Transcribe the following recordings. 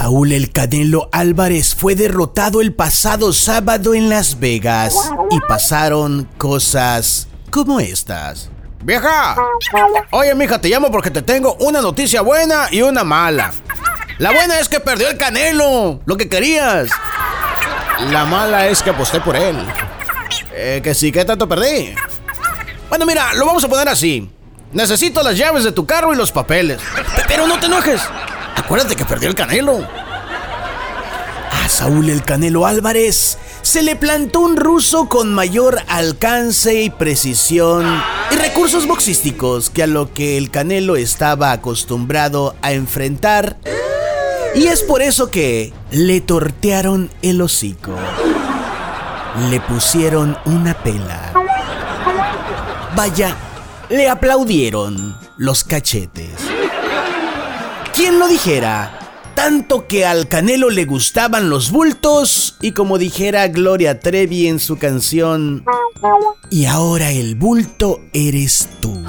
Saúl el Canelo Álvarez fue derrotado el pasado sábado en Las Vegas y pasaron cosas como estas. Vieja, oye mija, te llamo porque te tengo una noticia buena y una mala. La buena es que perdió el Canelo, lo que querías. La mala es que aposté por él. Eh, que sí, ¿qué tanto perdí? Bueno, mira, lo vamos a poner así. Necesito las llaves de tu carro y los papeles. Pero no te enojes. Acuérdate que perdió el Canelo. A Saúl el Canelo Álvarez se le plantó un ruso con mayor alcance y precisión y recursos boxísticos que a lo que el Canelo estaba acostumbrado a enfrentar. Y es por eso que le tortearon el hocico. Le pusieron una pela. Vaya, le aplaudieron los cachetes. ¿Quién lo dijera? Tanto que al Canelo le gustaban los bultos y como dijera Gloria Trevi en su canción, y ahora el bulto eres tú.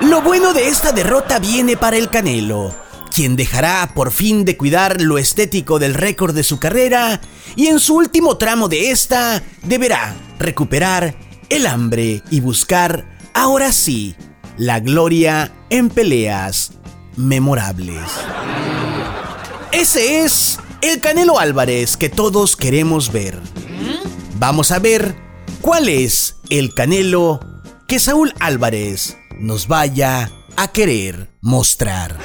Lo bueno de esta derrota viene para el Canelo, quien dejará por fin de cuidar lo estético del récord de su carrera y en su último tramo de esta deberá recuperar el hambre y buscar, ahora sí, la gloria en peleas memorables. Ese es el Canelo Álvarez que todos queremos ver. Vamos a ver cuál es el Canelo que Saúl Álvarez nos vaya a querer mostrar.